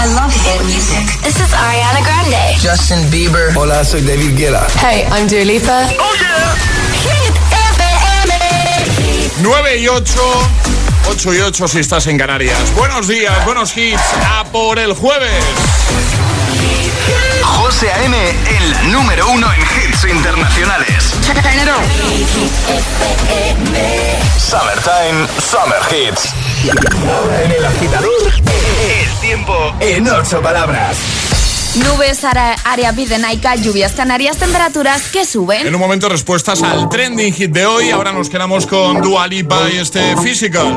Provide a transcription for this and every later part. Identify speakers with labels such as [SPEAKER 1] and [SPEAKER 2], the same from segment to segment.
[SPEAKER 1] I love hit music.
[SPEAKER 2] This is Ariana Grande.
[SPEAKER 3] Justin Bieber.
[SPEAKER 4] Hola, soy David Guetta.
[SPEAKER 5] Hey, I'm Dua Lipa.
[SPEAKER 2] Oh yeah. Hit FM.
[SPEAKER 6] 9 y 8. 8 y 8 si estás en Canarias. Buenos días, buenos hits. A por el jueves.
[SPEAKER 7] José A.M. en la número uno en hits internacionales. Summertime, Summer Hits.
[SPEAKER 4] En el agitador,
[SPEAKER 7] El tiempo
[SPEAKER 4] en ocho palabras.
[SPEAKER 8] Nubes, área, área Pidenaica, lluvias canarias, temperaturas que suben.
[SPEAKER 6] En un momento respuestas al trending hit de hoy. Ahora nos quedamos con Dua Lipa y este Physical.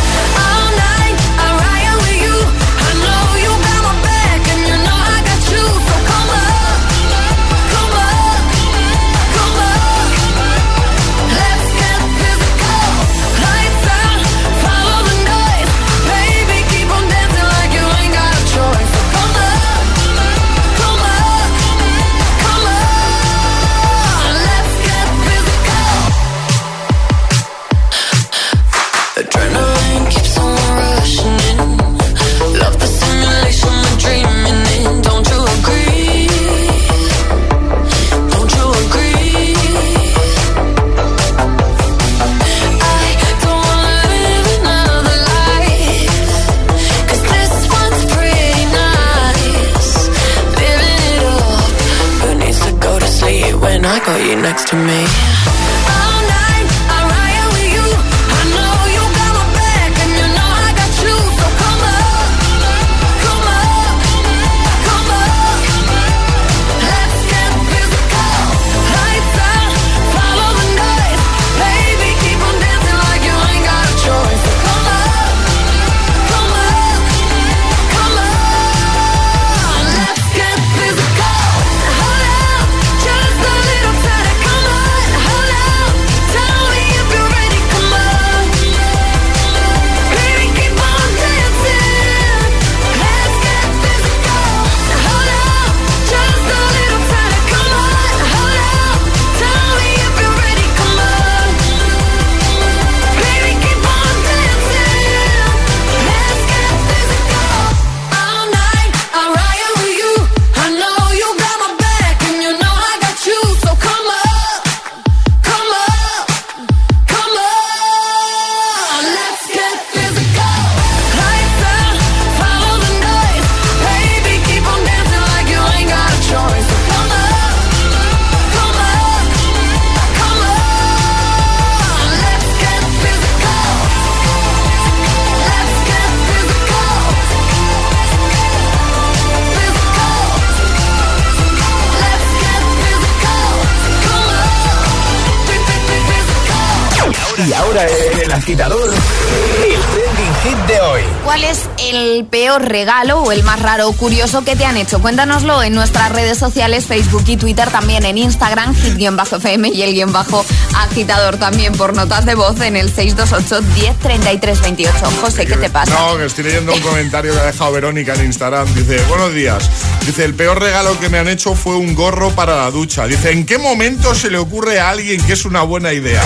[SPEAKER 4] Agitador, el trending hit de hoy.
[SPEAKER 8] ¿Cuál es el peor regalo o el más raro o curioso que te han hecho? Cuéntanoslo en nuestras redes sociales, Facebook y Twitter, también en Instagram, hit-fm y el guion bajo agitador también por notas de voz en el 628 10 28. José, ¿qué te pasa?
[SPEAKER 6] No, que estoy leyendo un comentario que ha dejado Verónica en Instagram. Dice, buenos días. Dice, el peor regalo que me han hecho fue un gorro para la ducha. Dice, ¿en qué momento se le ocurre a alguien que es una buena idea?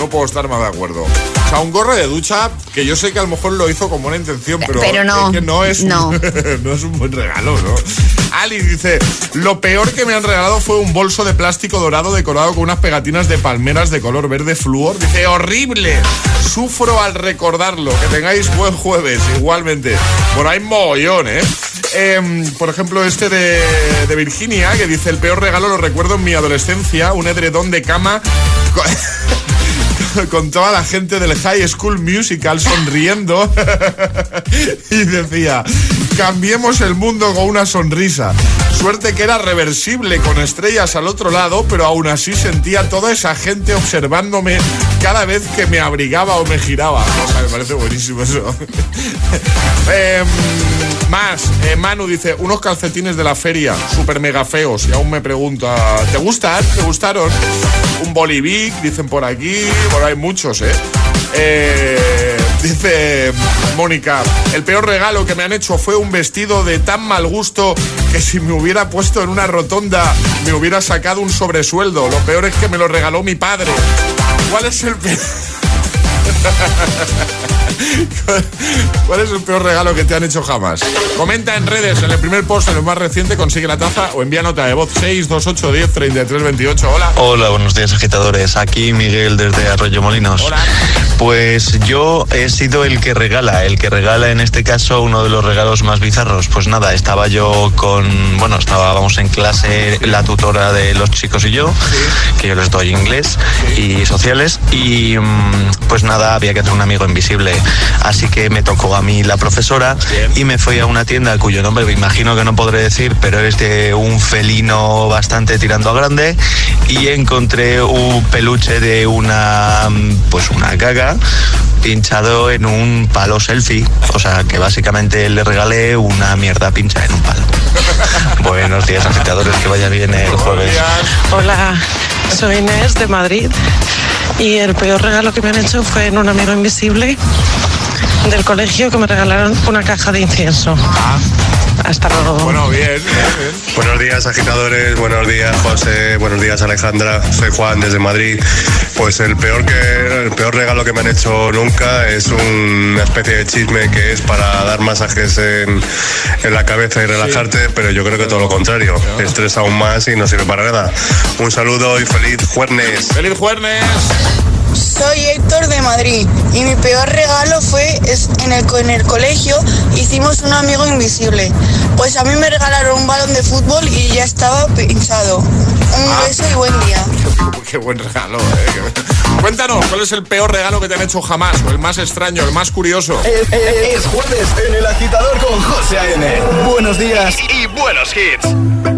[SPEAKER 6] No puedo estar más de acuerdo. O sea, un gorro de ducha que yo sé que a lo mejor lo hizo con buena intención, pero,
[SPEAKER 8] Pero no,
[SPEAKER 6] es que no es,
[SPEAKER 8] no.
[SPEAKER 6] no es un buen regalo, ¿no? Ali dice, lo peor que me han regalado fue un bolso de plástico dorado decorado con unas pegatinas de palmeras de color verde flúor. Dice, horrible. Sufro al recordarlo. Que tengáis buen jueves, igualmente. Por ahí mogollón, ¿eh? Em, por ejemplo, este de, de Virginia, que dice, el peor regalo lo recuerdo en mi adolescencia, un edredón de cama... con- toda la gente del High School Musical sonriendo y decía, Cambiemos el mundo con una sonrisa. Suerte que era reversible con estrellas al otro lado, pero aún así sentía toda esa gente observándome cada vez que me abrigaba o me giraba. Me parece buenísimo eso. Em, más, eh, Manu dice, unos calcetines de la feria, súper mega feos. Y aún me pregunta, ¿te gustan? ¿Te gustaron? Un bolivic, dicen por aquí. Bueno, hay muchos, ¿eh? Eh, dice Mónica, el peor regalo que me han hecho fue un vestido de tan mal gusto que si me hubiera puesto en una rotonda me hubiera sacado un sobresueldo. Lo peor es que me lo regaló mi padre. ¿Cuál es el peor? ¿Cuál es el peor regalo que te han hecho jamás? Comenta en redes, en el primer post, en el más reciente, consigue la taza o envía nota de voz 628 10 33 28. Hola.
[SPEAKER 1] Hola, buenos días agitadores. Aquí Miguel desde Arroyo Molinos.
[SPEAKER 6] Hola.
[SPEAKER 1] Pues yo he sido el que regala, el que regala en este caso uno de los regalos más bizarros. Pues nada, estaba yo con, bueno, estábamos en clase la tutora de los chicos y yo, que yo les doy inglés y sociales y mm, pues nada, había que hacer un amigo invisible. Así que me tocó a mí la profesora y me fui a una tienda cuyo nombre me imagino que no podré decir, pero es de un felino bastante tirando a grande y encontré un peluche de una pues una caga pinchado en un palo selfie, o sea que básicamente le regalé una mierda pincha en un palo. Buenos días agitadores, que vaya bien el jueves.
[SPEAKER 3] Hola, soy Inés de Madrid y el peor regalo que me han hecho fue en un amigo invisible del colegio que me regalaron una caja de incienso. Hasta luego.
[SPEAKER 6] Bueno, bien, bien, bien.
[SPEAKER 9] Buenos días agitadores, buenos días José, buenos días Alejandra, soy Juan desde Madrid. Pues el peor que el peor regalo que me han hecho nunca es una especie de chisme que es para dar masajes en, en la cabeza y relajarte, pero yo creo que todo lo contrario, estresa aún más y no sirve para nada. Un saludo y feliz jueves.
[SPEAKER 6] ¡Feliz jueves!
[SPEAKER 10] Soy Héctor de Madrid y mi peor regalo fue es en, el, en el colegio hicimos un amigo invisible. Pues a mí me regalaron un balón de fútbol y ya estaba pinchado. Un beso y buen día.
[SPEAKER 6] Qué buen regalo, ¿eh? Cuéntanos, ¿cuál es el peor regalo que te han hecho jamás? O el más extraño, el más curioso.
[SPEAKER 11] Es, es- es jueves en el agitador con José A.M. Buenos días.
[SPEAKER 12] Y buenos hits.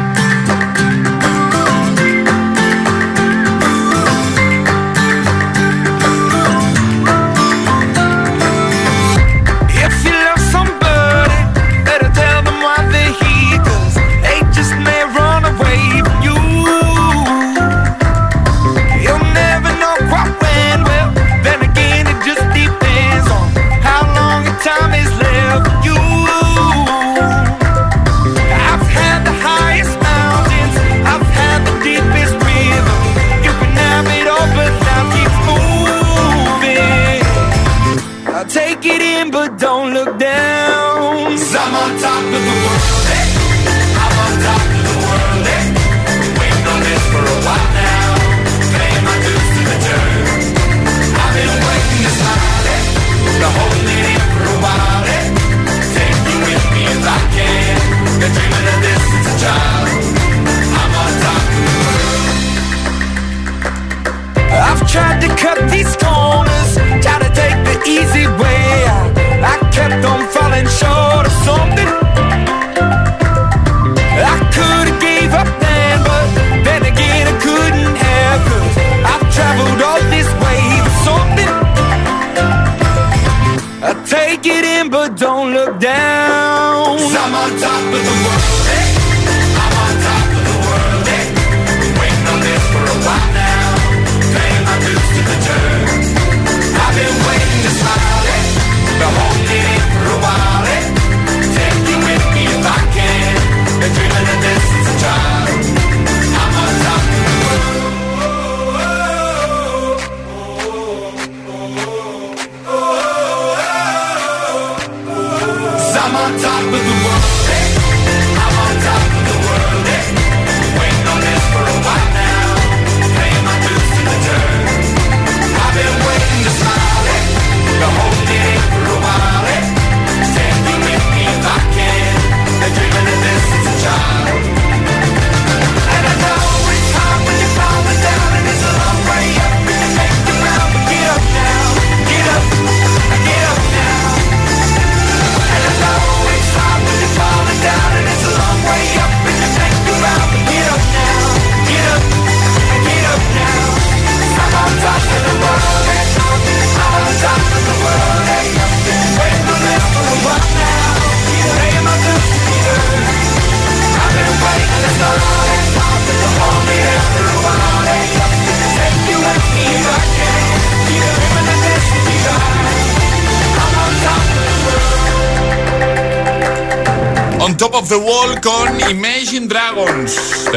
[SPEAKER 13] tried to cut these corners, try to take the easy way out. I kept on falling short of something. I could have gave up then, but then again I couldn't have. Cause I've traveled all this way for something. I take it in, but don't look down. i I'm on top of the world.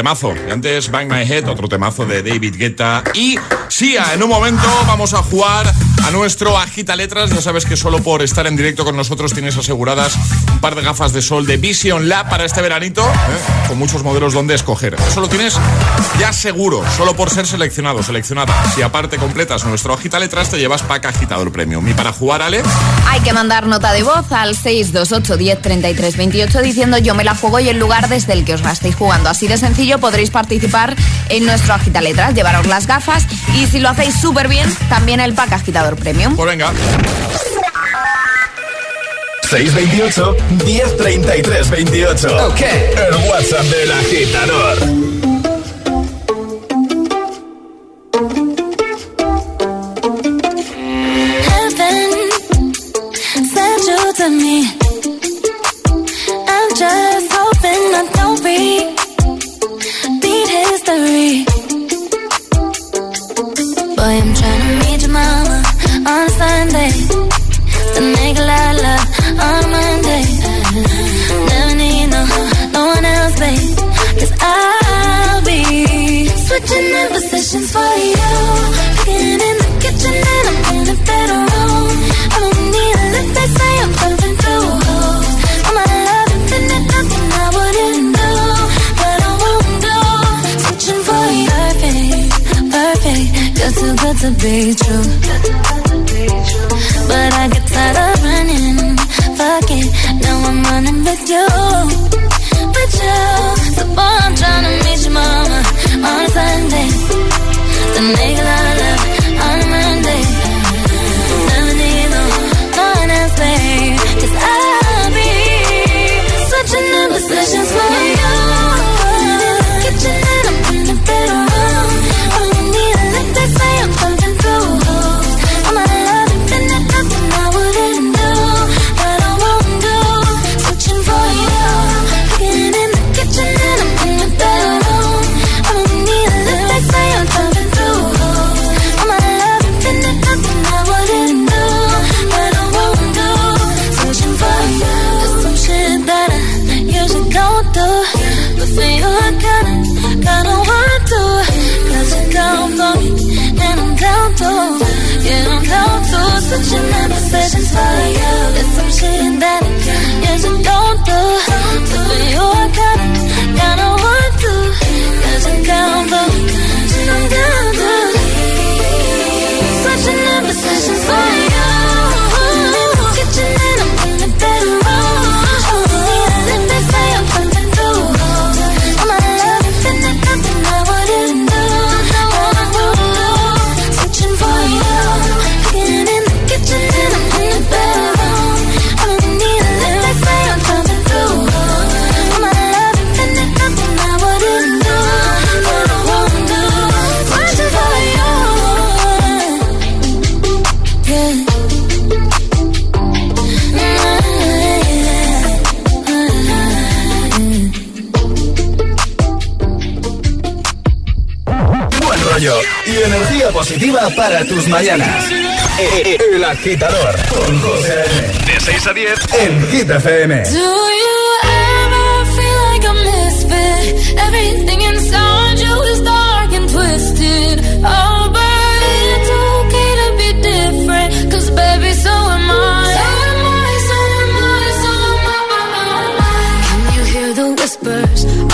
[SPEAKER 6] temazo. Y antes Bang My Head, otro temazo de David Guetta. Y Sia, ah, en un momento vamos a jugar a nuestro Agita Letras. Ya sabes que solo por estar en directo con nosotros tienes aseguradas de gafas de sol de Vision Lab para este veranito, ¿eh? con muchos modelos donde escoger. Eso lo tienes ya seguro, solo por ser seleccionado, seleccionada. Si aparte completas nuestro agita letras, te llevas pack agitador premium. ¿Y para jugar, Ale?
[SPEAKER 8] Hay que mandar nota de voz al 628 10 33 28 diciendo yo me la juego y el lugar desde el que os la estéis jugando. Así de sencillo podréis participar en nuestro agita letras, llevaros las gafas y si lo hacéis súper bien, también el pack agitador premium.
[SPEAKER 6] Pues venga.
[SPEAKER 4] 628 1033 28.
[SPEAKER 11] Ok.
[SPEAKER 4] El WhatsApp del agitador. tus mañanas. Eh, eh, el agitador con José
[SPEAKER 7] De 6 a 10
[SPEAKER 4] en Hit FM.
[SPEAKER 12] Do you ever feel like a misfit? Everything inside you is dark and twisted. Oh, but it's okay to be different. Cause baby, so am I. So am I, so am I, so am I. Can you hear the whispers?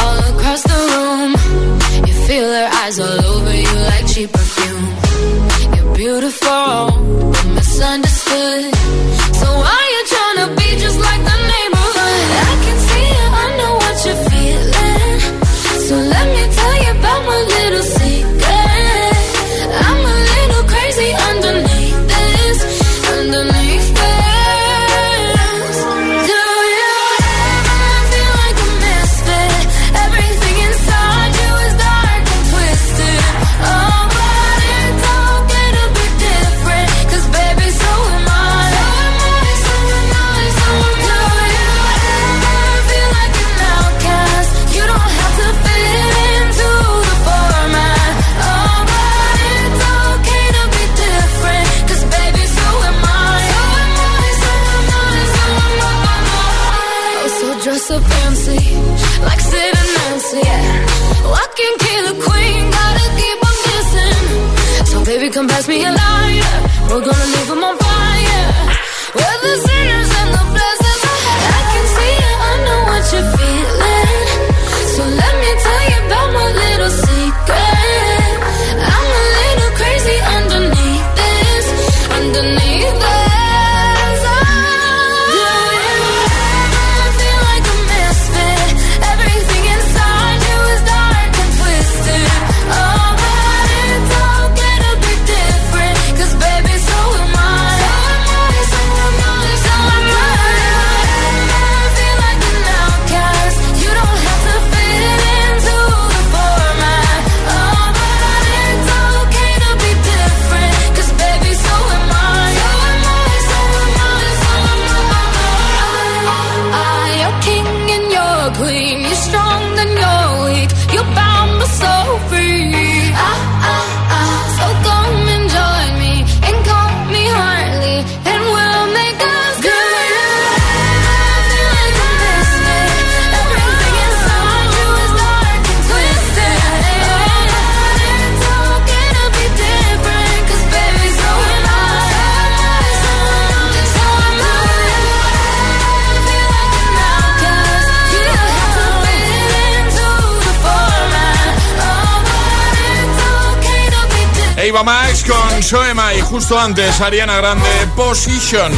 [SPEAKER 6] Soema y justo antes Ariana Grande Positions.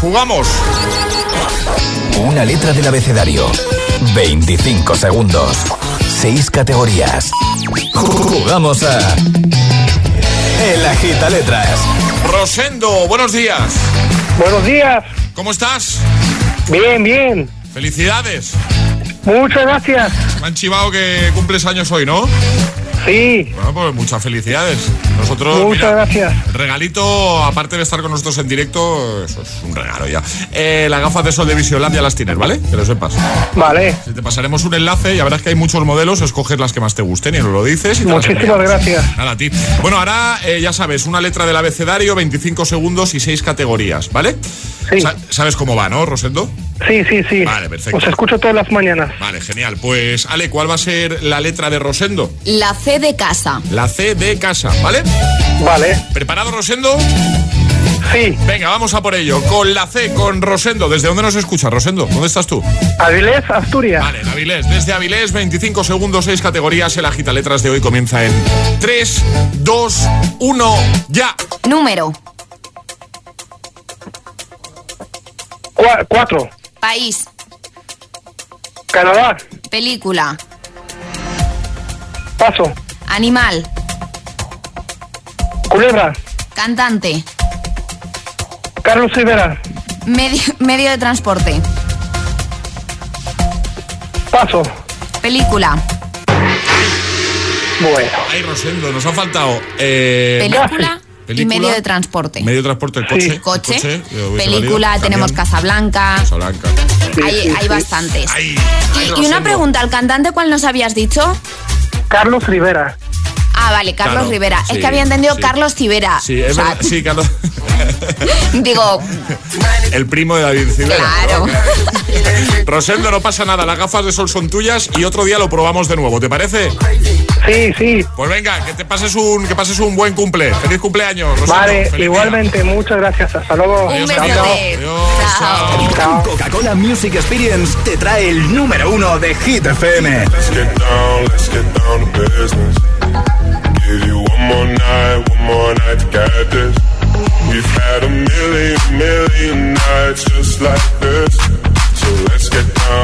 [SPEAKER 6] Jugamos.
[SPEAKER 4] Una letra del abecedario. 25 segundos. 6 categorías. Jugamos a El Agita Letras.
[SPEAKER 6] Rosendo, buenos días.
[SPEAKER 14] Buenos días.
[SPEAKER 6] ¿Cómo estás?
[SPEAKER 14] Bien, bien.
[SPEAKER 6] Felicidades.
[SPEAKER 14] Muchas gracias.
[SPEAKER 6] Me han chivado que cumples años hoy, ¿no?
[SPEAKER 14] Sí.
[SPEAKER 6] Bueno, pues muchas felicidades. Nosotros.
[SPEAKER 14] Muchas gracias.
[SPEAKER 6] Regalito, aparte de estar con nosotros en directo, eso es un regalo ya. Eh, las gafas de sol de Visiolandia las tienes, ¿vale? Que lo sepas.
[SPEAKER 14] Vale.
[SPEAKER 6] Te pasaremos un enlace, ya verás que hay muchos modelos, escoges las que más te gusten y nos lo dices.
[SPEAKER 14] Muchísimas gracias.
[SPEAKER 6] Nada, a ti. Bueno, ahora eh, ya sabes, una letra del abecedario, 25 segundos y 6 categorías, ¿vale?
[SPEAKER 14] Sí.
[SPEAKER 6] ¿Sabes cómo va, no, Rosendo?
[SPEAKER 14] Sí, sí, sí.
[SPEAKER 6] Vale, perfecto.
[SPEAKER 14] Os escucho todas las mañanas.
[SPEAKER 6] Vale, genial. Pues, Ale, ¿cuál va a ser la letra de Rosendo?
[SPEAKER 8] La C de casa.
[SPEAKER 6] La C de casa, ¿vale?
[SPEAKER 14] Vale.
[SPEAKER 6] ¿Preparado, Rosendo?
[SPEAKER 14] Sí.
[SPEAKER 6] Venga, vamos a por ello. Con la C, con Rosendo. ¿Desde dónde nos escucha, Rosendo? ¿Dónde estás tú?
[SPEAKER 14] Avilés, Asturias.
[SPEAKER 6] Vale, Avilés. Desde Avilés, 25 segundos, 6 categorías. El agita letras de hoy comienza en 3, 2, 1, ya.
[SPEAKER 8] Número.
[SPEAKER 14] 4.
[SPEAKER 8] País.
[SPEAKER 14] Canadá.
[SPEAKER 8] Película.
[SPEAKER 14] Paso.
[SPEAKER 8] Animal.
[SPEAKER 14] Culebra.
[SPEAKER 8] Cantante.
[SPEAKER 14] Carlos Rivera.
[SPEAKER 8] Medio, medio de transporte.
[SPEAKER 14] Paso.
[SPEAKER 8] Película.
[SPEAKER 14] Bueno.
[SPEAKER 6] Ay, Rosendo, nos ha faltado. Eh,
[SPEAKER 8] Película. Y medio de transporte.
[SPEAKER 6] Medio de transporte, el coche.
[SPEAKER 14] Sí.
[SPEAKER 6] el
[SPEAKER 8] Coche. Película.
[SPEAKER 6] valido.
[SPEAKER 8] Tenemos Casablanca.
[SPEAKER 6] Casablanca.
[SPEAKER 8] Hay,
[SPEAKER 14] sí,
[SPEAKER 8] hay bastantes.
[SPEAKER 6] Ay,
[SPEAKER 8] Y-
[SPEAKER 6] ay,
[SPEAKER 8] y, una pregunta, ¿el cantante cuál nos habías dicho?
[SPEAKER 14] Carlos Rivera.
[SPEAKER 8] Ah, vale, Carlos
[SPEAKER 6] Claro,
[SPEAKER 8] Rivera.
[SPEAKER 6] sí,
[SPEAKER 8] es que había entendido
[SPEAKER 6] sí.
[SPEAKER 8] Carlos Civera.
[SPEAKER 6] Sí, es verdad. Sí, Carlos.
[SPEAKER 8] Digo,
[SPEAKER 6] El primo de David Civera.
[SPEAKER 8] claro.
[SPEAKER 6] Rosendo, no pasa nada. Las gafas de sol son tuyas y otro día lo probamos de nuevo. ¿Te parece?
[SPEAKER 14] Sí, sí.
[SPEAKER 6] Pues venga, que te pases un, que pases un buen cumple. Feliz cumpleaños, Rosendo.
[SPEAKER 14] Vale,
[SPEAKER 6] Feliz
[SPEAKER 14] igualmente. Muchas gracias. Hasta luego.
[SPEAKER 8] Un chao.
[SPEAKER 4] Coca-Cola Music Experience te trae el número uno de Hit FM.
[SPEAKER 5] Let's get down, let's get down to business. Give you one more night, one more night to get this. We've had a million, million nights just like this. So let's get down,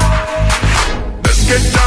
[SPEAKER 5] You.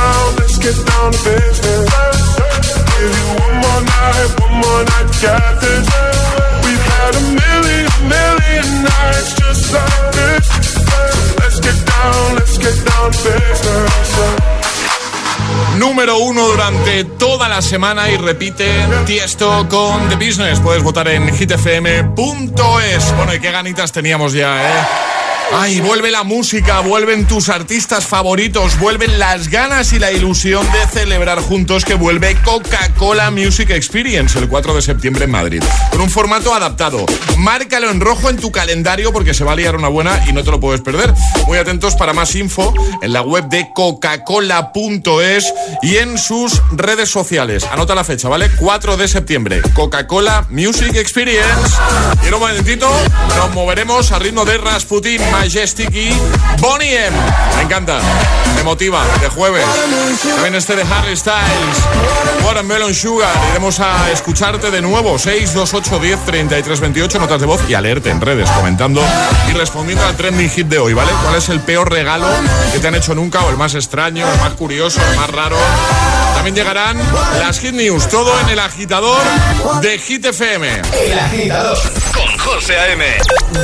[SPEAKER 6] Número uno durante toda la semana y repite Tiesto con The Business. Puedes votar en hitfm.es. Bueno, y qué ganitas teníamos ya, ¿eh? Ay, vuelve la música, vuelven tus artistas favoritos, vuelven las ganas y la ilusión de celebrar juntos que vuelve Coca-Cola Music Experience el 4 de septiembre en Madrid. Con un formato adaptado. Márcalo en rojo en tu calendario porque se va a liar una buena y no te lo puedes perder. Muy atentos para más info en la web de coca-cola.es y en sus redes sociales. Anota la fecha, ¿vale? 4 de septiembre. Coca-Cola Music Experience. Y en un momentito nos moveremos al ritmo de Rasputin, Majestic y Bonnie. Me encanta, me motiva, de jueves. También este de Harry Styles, Watermelon Sugar. Iremos a escucharte de nuevo, 628 10 33 28, notas de voz y a leerte en redes, comentando y respondiendo al trending hit de hoy, ¿vale? ¿Cuál es el peor regalo que te han hecho nunca o el más extraño, el más curioso, el más raro? También llegarán las Hit News, todo en el agitador de Hit FM.
[SPEAKER 4] El agitador
[SPEAKER 7] Con José A.M.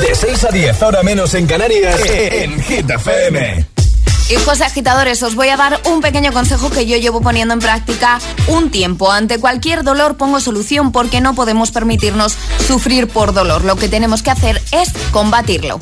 [SPEAKER 4] de 6 a 10 hora menos en Canarias en Hit FM.
[SPEAKER 8] Hijos agitadores, os voy a dar un pequeño consejo que yo llevo poniendo en práctica un tiempo. Ante cualquier dolor pongo solución porque no podemos permitirnos sufrir por dolor. Lo que tenemos que hacer es combatirlo.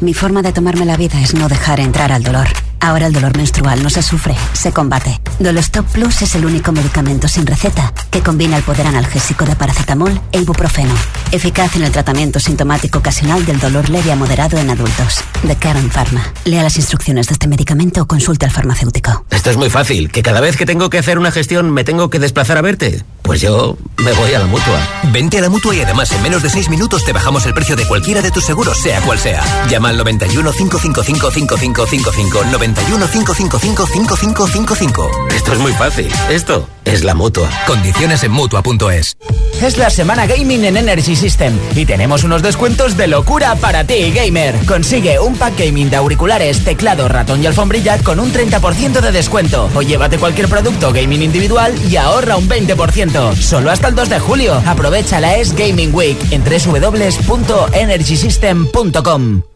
[SPEAKER 15] Mi forma de tomarme la vida es no dejar entrar al dolor. Ahora el dolor menstrual no se sufre, se combate. Dolostop Plus es el único medicamento sin receta que combina el poder analgésico de paracetamol e ibuprofeno. Eficaz en el tratamiento sintomático ocasional del dolor leve a moderado en adultos. De Karen Pharma. Lea las instrucciones de este medicamento o consulte al farmacéutico.
[SPEAKER 16] Esto es muy fácil, que cada vez que tengo que hacer una gestión me tengo que desplazar a verte. Pues yo me voy a la mutua.
[SPEAKER 17] Vente a la mutua y además en menos de 6 minutos te bajamos el precio de cualquiera de tus seguros, sea cual sea. Llama al 91 555 5555 91 555 5555.
[SPEAKER 16] Esto es muy fácil. Esto es la mutua.
[SPEAKER 17] Condiciones en mutua.es.
[SPEAKER 18] Es la semana gaming en Energy System y tenemos unos descuentos de locura para ti, gamer. Consigue un pack gaming de auriculares, teclado, ratón y alfombrilla con un 30% de descuento. O llévate cualquier producto gaming individual y ahorra un 20%. Solo hasta el 2 de julio. Aprovecha la Es Gaming Week en www.energysystem.com.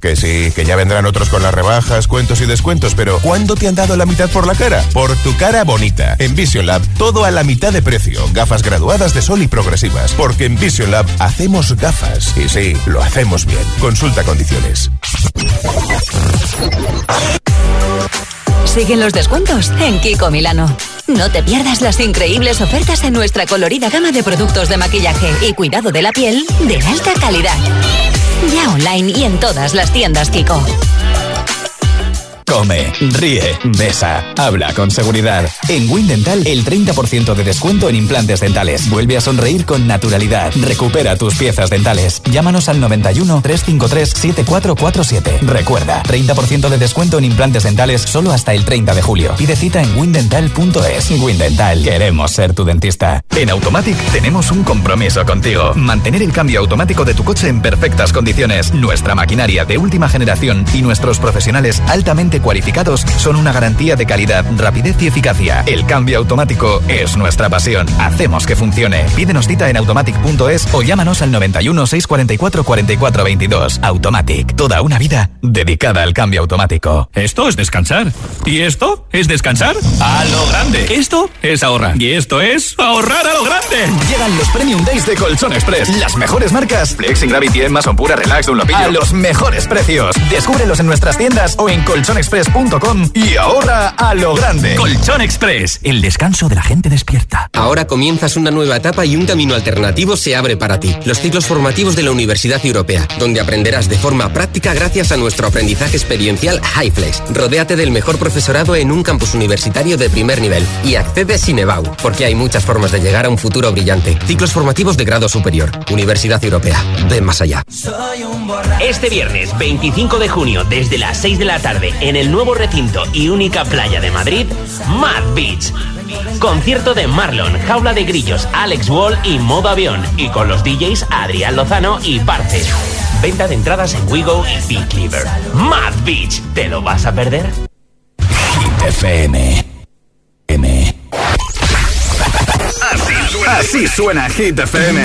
[SPEAKER 19] Que sí, que ya vendrán otros con las rebajas, cuentos y descuentos, pero ¿cuándo te han dado la mitad por la cara? Por tu cara bonita. En Vision Lab, todo a la mitad de precio. Gafas graduadas de sol y progresivas. Porque en Vision Lab hacemos gafas. Y sí, lo hacemos bien. Consulta condiciones.
[SPEAKER 20] Siguen los descuentos en Kiko Milano. No te pierdas las increíbles ofertas en nuestra colorida gama de productos de maquillaje y cuidado de la piel de alta calidad. Ya online y en todas las tiendas Kiko.
[SPEAKER 21] Come, ríe, besa, habla con seguridad. En Windental, el 30% de descuento en implantes dentales. Vuelve a sonreír con naturalidad. Recupera tus piezas dentales. Llámanos al 91 353 7447. Recuerda, 30% de descuento en implantes dentales solo hasta el 30 de julio. Pide cita en windental.es. Windental, queremos ser tu dentista.
[SPEAKER 11] En Automatic tenemos un compromiso contigo. Mantener el cambio automático de tu coche en perfectas condiciones. Nuestra maquinaria de última generación y nuestros profesionales altamente cualificados son una garantía de calidad, rapidez y eficacia. El cambio automático es nuestra pasión. Hacemos que funcione. Pídenos cita en automatic.es o llámanos al 91 644 44 22. Automatic. Toda una vida dedicada al cambio automático.
[SPEAKER 22] Esto es descansar. ¿Y esto es descansar? A lo grande. Esto es ahorrar. Y esto es ahorrar a lo grande.
[SPEAKER 11] Llegan los Premium Days de Colchón Express. Las mejores marcas. Flex, Gravity, Mason Pura, Relax, Dunlopillo. A los mejores precios. Descúbrelos en nuestras tiendas o en colchonexpress.com y ahorra a lo grande.
[SPEAKER 22] Colchón Express. El descanso de la gente despierta.
[SPEAKER 23] Ahora comienzas una nueva etapa y un camino alternativo se abre para ti. Los ciclos formativos de la Universidad Europea, donde aprenderás de forma práctica gracias a nuestro aprendizaje experiencial HighFlex. Rodéate del mejor profesorado en un campus universitario de primer nivel y accede sin EBAU, porque hay muchas formas de llegar a un futuro brillante. Ciclos formativos de grado superior. Universidad Europea. Ven más allá.
[SPEAKER 24] Este viernes 25 de junio, desde las 6 de la tarde, en el nuevo recinto y única playa de Madrid, Mad Beach. Concierto de Marlon, Jaula de Grillos, Alex Wall y Modo Avión. Y con los DJs Adrián Lozano y Parce. Venta de entradas en Wigo y Big Cleaver. Mad Beach, ¿te lo vas a perder?
[SPEAKER 21] Hit FM. M.
[SPEAKER 7] Así, así suena Hit FM.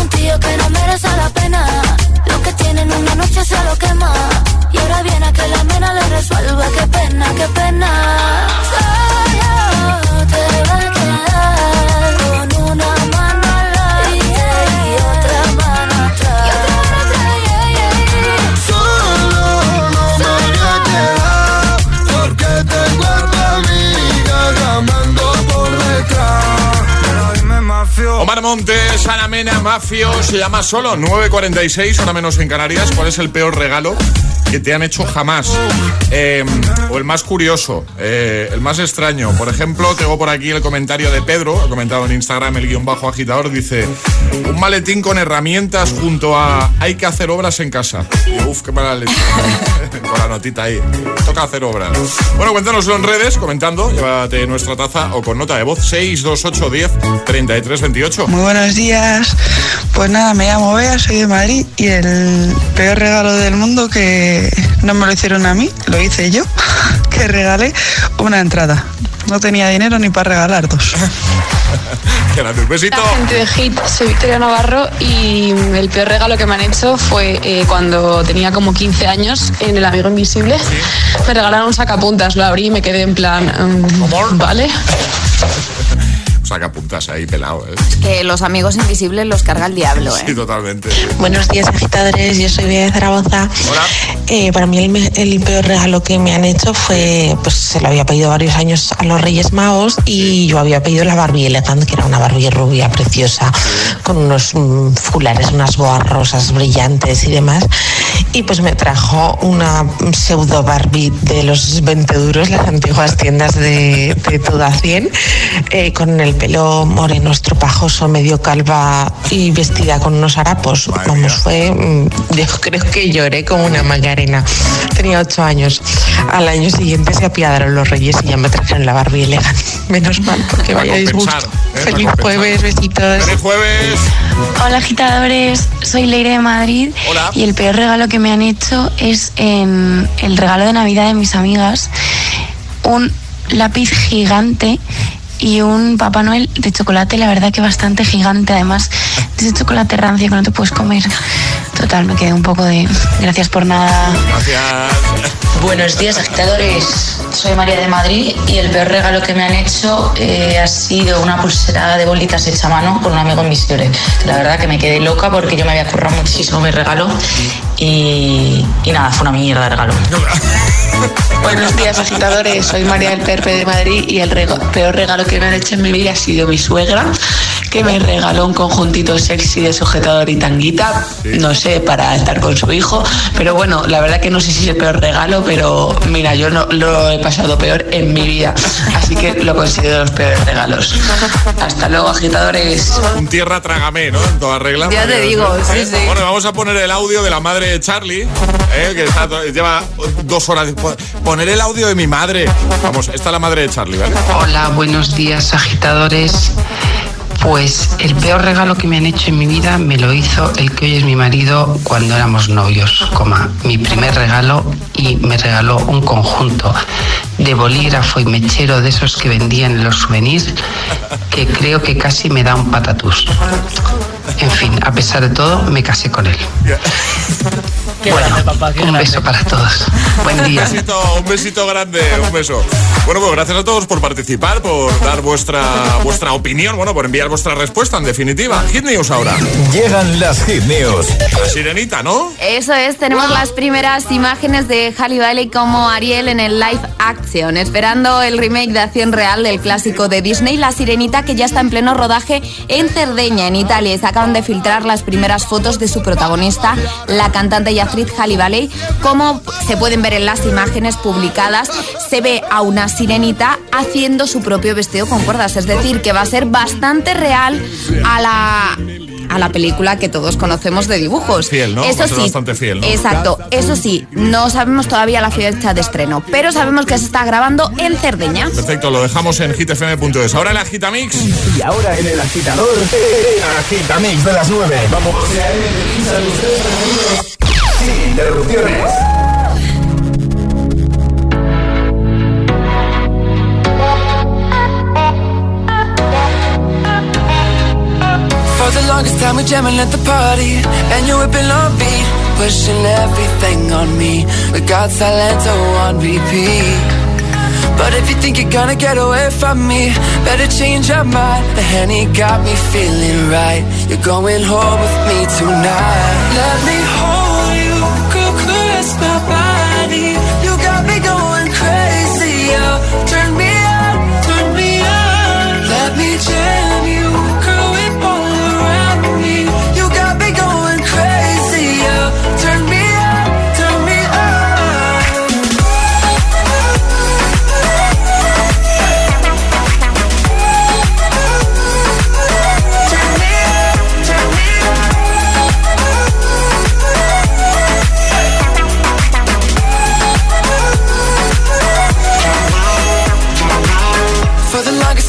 [SPEAKER 12] Un tío que no merece la pena. Lo que tienen una noche se lo quema. Y ahora viene a que la mena le resuelva. Qué pena, qué pena.
[SPEAKER 6] Montes, Ana Mena, Mafio, se llama solo 9.46, ahora menos en Canarias. ¿Cuál es el peor regalo que te han hecho jamás? Eh, o el más curioso, eh, el más extraño. Por ejemplo, tengo por aquí el comentario de Pedro, ha comentado en Instagram el guion bajo agitador, dice, un maletín con herramientas junto a hay que hacer obras en casa. Uf, qué mala leche. con la notita ahí. Toca hacer obras. Bueno, cuéntanoslo en redes, comentando, llévate nuestra taza o con nota de voz 628 10 33 28.
[SPEAKER 25] Muy buenos días. Pues nada, me llamo Bea, soy de Madrid y el peor regalo del mundo que no me lo hicieron a mí, lo hice yo, que regalé una entrada. No tenía dinero ni para regalar dos.
[SPEAKER 6] La un besito.
[SPEAKER 26] gente de Hit, soy Victoria Navarro y el peor regalo que me han hecho fue eh, cuando tenía como 15 años en El Amigo Invisible. Me regalaron un sacapuntas, lo abrí y me quedé en plan, mm, ¿vale?
[SPEAKER 6] Saca puntas ahí pelado, ¿eh?
[SPEAKER 8] Que los amigos invisibles los carga el diablo, ¿eh?
[SPEAKER 6] Sí, totalmente.
[SPEAKER 27] Buenos días, agitadores. Yo soy Bea de Zaragoza. Eh, para mí el, me- el peor regalo que me han hecho fue, pues se lo había pedido varios años a los Reyes Magos y yo había pedido la Barbie Elegant, que era una Barbie rubia preciosa, con unos mm, fulares, unas boas rosas brillantes y demás. Y pues me trajo una pseudo Barbie de los 20 duros, las antiguas tiendas de, de toda 100, eh, con el pelo moreno estropajoso, medio calva y vestida con unos harapos. Vamos, fue. mm, Yo creo que lloré como una Tenía ocho años. Al año siguiente se apiadaron los reyes y ya me trajeron la Barbie elegante. Menos mal, porque vaya disgusto.
[SPEAKER 6] ¿eh?
[SPEAKER 27] Feliz jueves, besitos.
[SPEAKER 6] ¡Feliz jueves!
[SPEAKER 26] Hola agitadores, soy Leire de Madrid
[SPEAKER 6] Hola.
[SPEAKER 26] y el peor regalo que me han hecho es en el regalo de Navidad de mis amigas un lápiz gigante y un Papá Noel de chocolate, la verdad que bastante gigante, además de ese chocolate rancio que no te puedes comer. Total, me quedé un poco de gracias por nada.
[SPEAKER 6] Gracias.
[SPEAKER 28] Buenos días, agitadores. Soy María de Madrid y el peor regalo que me han hecho eh, ha sido una pulsera de bolitas hecha a mano con un amigo invisible. La verdad que me quedé loca porque yo me había currado muchísimo mi regalo y, y nada, fue una mierda de regalo.
[SPEAKER 29] Buenos días, agitadores. Soy María del Perpe de Madrid y el rego- peor regalo que me han hecho en mi vida ha sido mi suegra, que me regaló un conjuntito sexy de sujetador y tanguita, no sé, para estar con su hijo. Pero bueno, la verdad que no sé si es el peor regalo, pero mira, yo no lo he pasado peor en mi vida. Así que lo considero de los peores regalos. Hasta luego, agitadores.
[SPEAKER 6] Un tierra trágame, ¿no? En toda regla.
[SPEAKER 29] Ya te digo, sí, sí.
[SPEAKER 6] Bueno, vamos a poner el audio de la madre de Charlie, ¿eh? que está lleva dos horas. Poner el audio de mi madre. Vamos, esta es la madre de Charlie, ¿vale?
[SPEAKER 29] Hola, buenos días, agitadores. Pues el peor regalo que me han hecho en mi vida me lo hizo el que hoy es mi marido cuando éramos novios, coma, mi primer regalo y me regaló un conjunto
[SPEAKER 25] de bolígrafo y mechero de esos que vendían en los souvenirs que creo que casi me da un patatús. En fin, a pesar de todo, me casé con él. Bueno, un beso para todos. Buen día.
[SPEAKER 6] Un besito, un besito grande, un beso. Bueno, pues gracias a todos por participar, por dar vuestra, vuestra opinión, bueno, por enviar vuestra respuesta, en definitiva. Hit News ahora.
[SPEAKER 11] Llegan las Hit News.
[SPEAKER 6] La sirenita, ¿no?
[SPEAKER 8] Eso es, tenemos las primeras imágenes de Halle Bailey como Ariel en el live esperando el remake de acción real del clásico de Disney, La Sirenita, que ya está en pleno rodaje en Cerdeña, en Italia. Y se acaban de filtrar las primeras fotos de su protagonista, la cantante y actriz Halle Bailey. Como se pueden ver en las imágenes publicadas, se ve a una sirenita haciendo su propio vestido con cuerdas, es decir, que va a ser bastante real a la a la película que todos conocemos de dibujos.
[SPEAKER 6] Fiel, ¿no?
[SPEAKER 8] Eso
[SPEAKER 6] ser
[SPEAKER 8] sí.
[SPEAKER 6] bastante fiel, ¿no?
[SPEAKER 8] Exacto. Eso sí, no sabemos todavía la fecha de estreno, pero sabemos que se está grabando en Cerdeña.
[SPEAKER 6] Perfecto, lo dejamos en hitfm.es. Ahora en la Gitamix.
[SPEAKER 11] Y ahora en el agitador, el agitamix de las 9. Vamos. Sin interrupciones.
[SPEAKER 13] For the longest time we jamming at the party. And you whipping on beat Pushing everything on me. We got Silento on repeat. But if you think you're gonna get away from me Better change your mind. The Henny got me feeling right. You're going home with me tonight. Let me hold you caress my body. You got me going crazy oh, Turn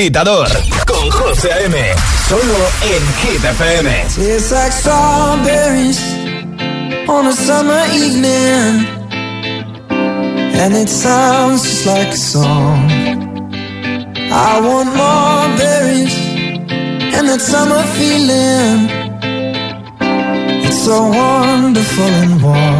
[SPEAKER 11] agitador con José A.M. Solo en Hit FM.
[SPEAKER 13] It's like strawberries on a summer evening, and it sounds just like a song. I want more berries and that summer feeling. It's so wonderful and warm.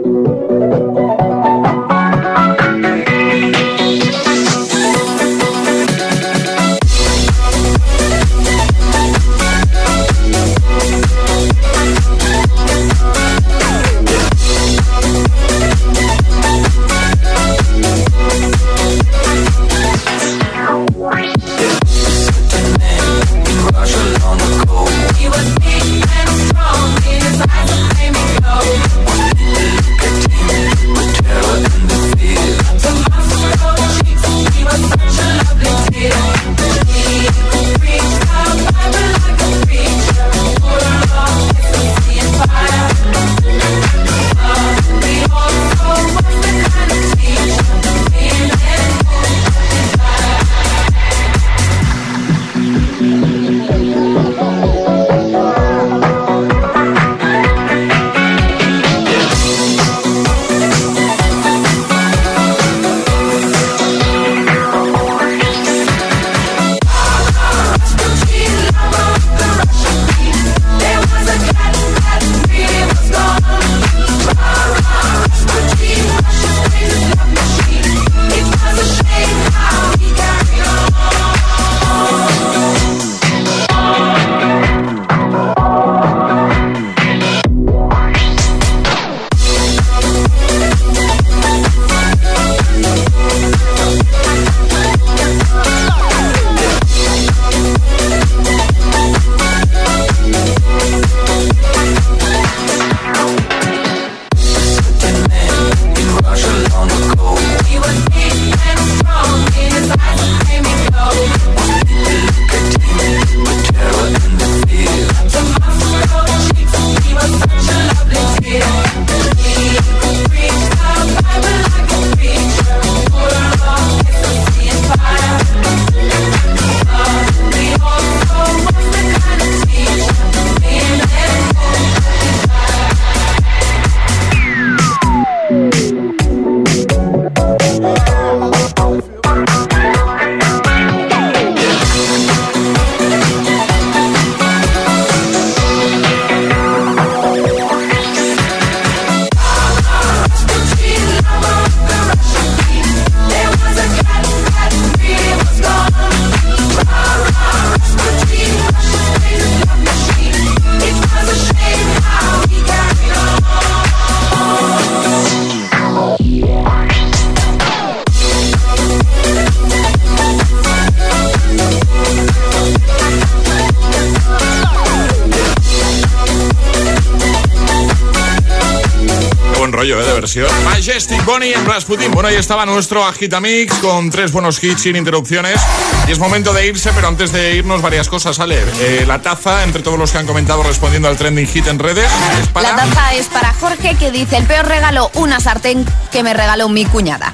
[SPEAKER 6] Versión. Majestic Bonnie en Rasputin. Bueno, ahí estaba nuestro Agitamix con tres buenos hits sin interrupciones. Y es momento de irse, pero antes de irnos, varias cosas, Ale. Eh, la taza, entre todos los que han comentado respondiendo al trending hit en redes, es para...
[SPEAKER 8] La taza es para Jorge que dice el peor regalo, una sartén que me regaló mi cuñada.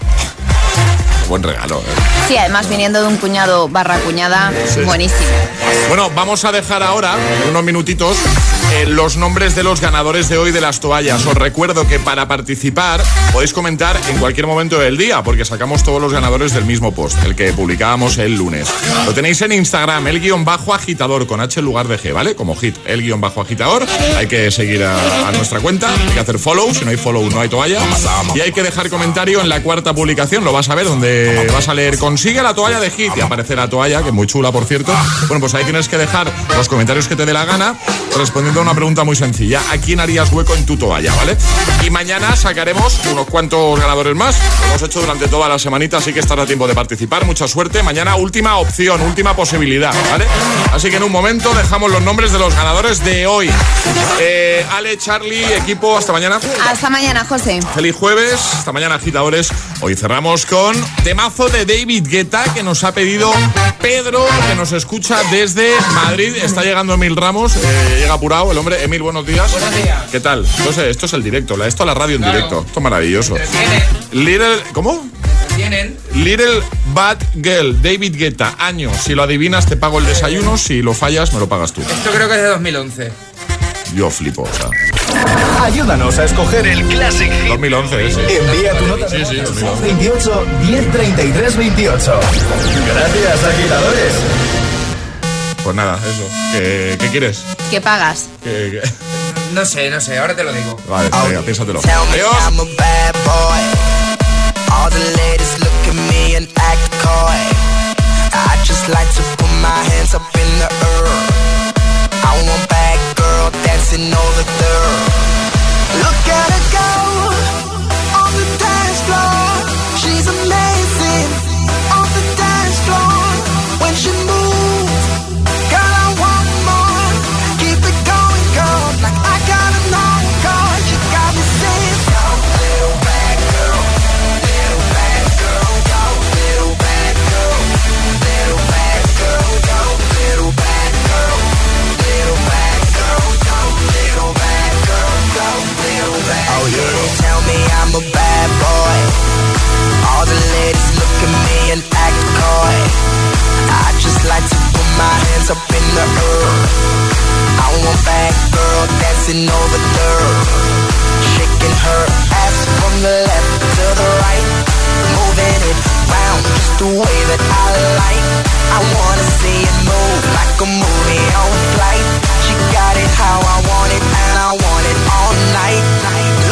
[SPEAKER 6] Buen regalo, ¿eh?
[SPEAKER 8] Sí, además viniendo de un cuñado barra cuñada,
[SPEAKER 6] Sí.
[SPEAKER 8] buenísimo.
[SPEAKER 6] Bueno, vamos a dejar ahora, unos minutitos, eh, los nombres de los ganadores de hoy de las toallas. Os recuerdo que para participar podéis comentar en cualquier momento del día, porque sacamos todos los ganadores del mismo post, el que publicábamos el lunes. Lo tenéis en Instagram, el guion bajo agitador, con H en lugar de G, ¿vale? Como hit, el guion bajo agitador. Hay que seguir a, a nuestra cuenta, hay que hacer follow, si no hay follow no hay toalla. Y hay que dejar comentario en la cuarta publicación, lo vas a ver, donde vas a leer consigue la toalla de hit y aparece la toalla, que es muy chula, por cierto. Bueno, pues hay tienes que dejar los comentarios que te dé la gana respondiendo a una pregunta muy sencilla. ¿A quién harías hueco en tu toalla, vale? Y mañana sacaremos unos cuantos ganadores más. Lo hemos hecho durante toda la semanita, así que estará a tiempo de participar. Mucha suerte. Mañana última opción, última posibilidad, ¿vale? Así que en un momento dejamos los nombres de los ganadores de hoy. Eh, Ale, Charlie, equipo, hasta mañana.
[SPEAKER 8] Hasta mañana, José.
[SPEAKER 6] Feliz jueves, hasta mañana agitadores. Hoy cerramos con temazo de David Guetta que nos ha pedido Pedro, que nos escucha desde Madrid. Está llegando Emil Ramos, eh, llega apurado el hombre. Emil, buenos días.
[SPEAKER 30] Buenos días.
[SPEAKER 6] ¿Qué tal? Entonces, esto es el directo, la- esto es la radio en
[SPEAKER 30] Claro.
[SPEAKER 6] directo. Esto es maravilloso. Little, ¿cómo?
[SPEAKER 30] Tienen.
[SPEAKER 6] Little Bad Girl, David Guetta, año. Si lo adivinas te pago el desayuno, si lo fallas me lo pagas tú.
[SPEAKER 30] Esto creo que es de 2011.
[SPEAKER 6] Yo flipo, o sea.
[SPEAKER 11] Ayúdanos a escoger el Classic Hit.
[SPEAKER 6] 2011 ese.
[SPEAKER 11] Envía tu nota
[SPEAKER 6] Sí, sí,
[SPEAKER 11] voz al
[SPEAKER 6] 2011.
[SPEAKER 11] 28 1033 28. Gracias, agitadores.
[SPEAKER 6] Pues nada, eso. ¿Qué, qué quieres?
[SPEAKER 8] ¿Qué pagas?
[SPEAKER 6] ¿Qué- qué?
[SPEAKER 30] No sé, no sé, ahora te lo digo.
[SPEAKER 6] Vale, venga, piénsatelo. Adiós.
[SPEAKER 31] I'm a bad boy. All the ladies look at me and act coy. I just like to put my hands up in the air. I want bad girl dancing over there. Look at her go I just like to put my hands up in the air. I want bad girl dancing over there. Shaking her ass from the left to the right. Moving it round just the way that I like. I wanna see it move like a movie on flight. She got it how I want it and I want it all night.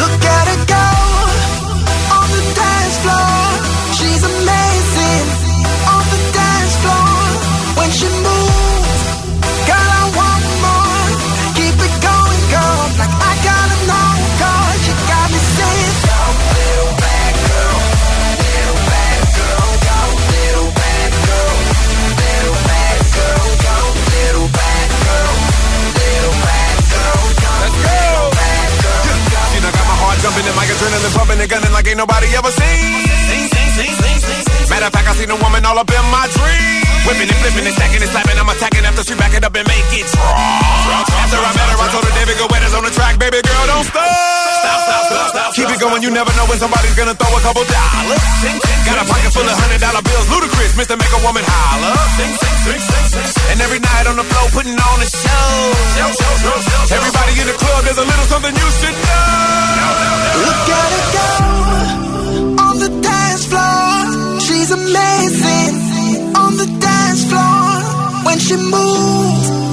[SPEAKER 31] Look at
[SPEAKER 5] ain't nobody ever seen. Matter of fact, I seen a woman all up in my dream. Whipping and flipping and stacking and slapping. I'm attacking after she back it up and make it. After I met her, I told her, David, go wet on the track. Baby girl, don't stop stop, stop, stop, stop. Keep it going, you never know when somebody's gonna throw a couple dollars. Got a pocket full of hundred dollar bills, ludicrous, Mr. Make a Woman holler. And every night on the floor, putting on a show. Everybody in the club, there's a little something you
[SPEAKER 19] should know.
[SPEAKER 31] Look at her go on the dance floor. She's amazing on the dance floor when she moves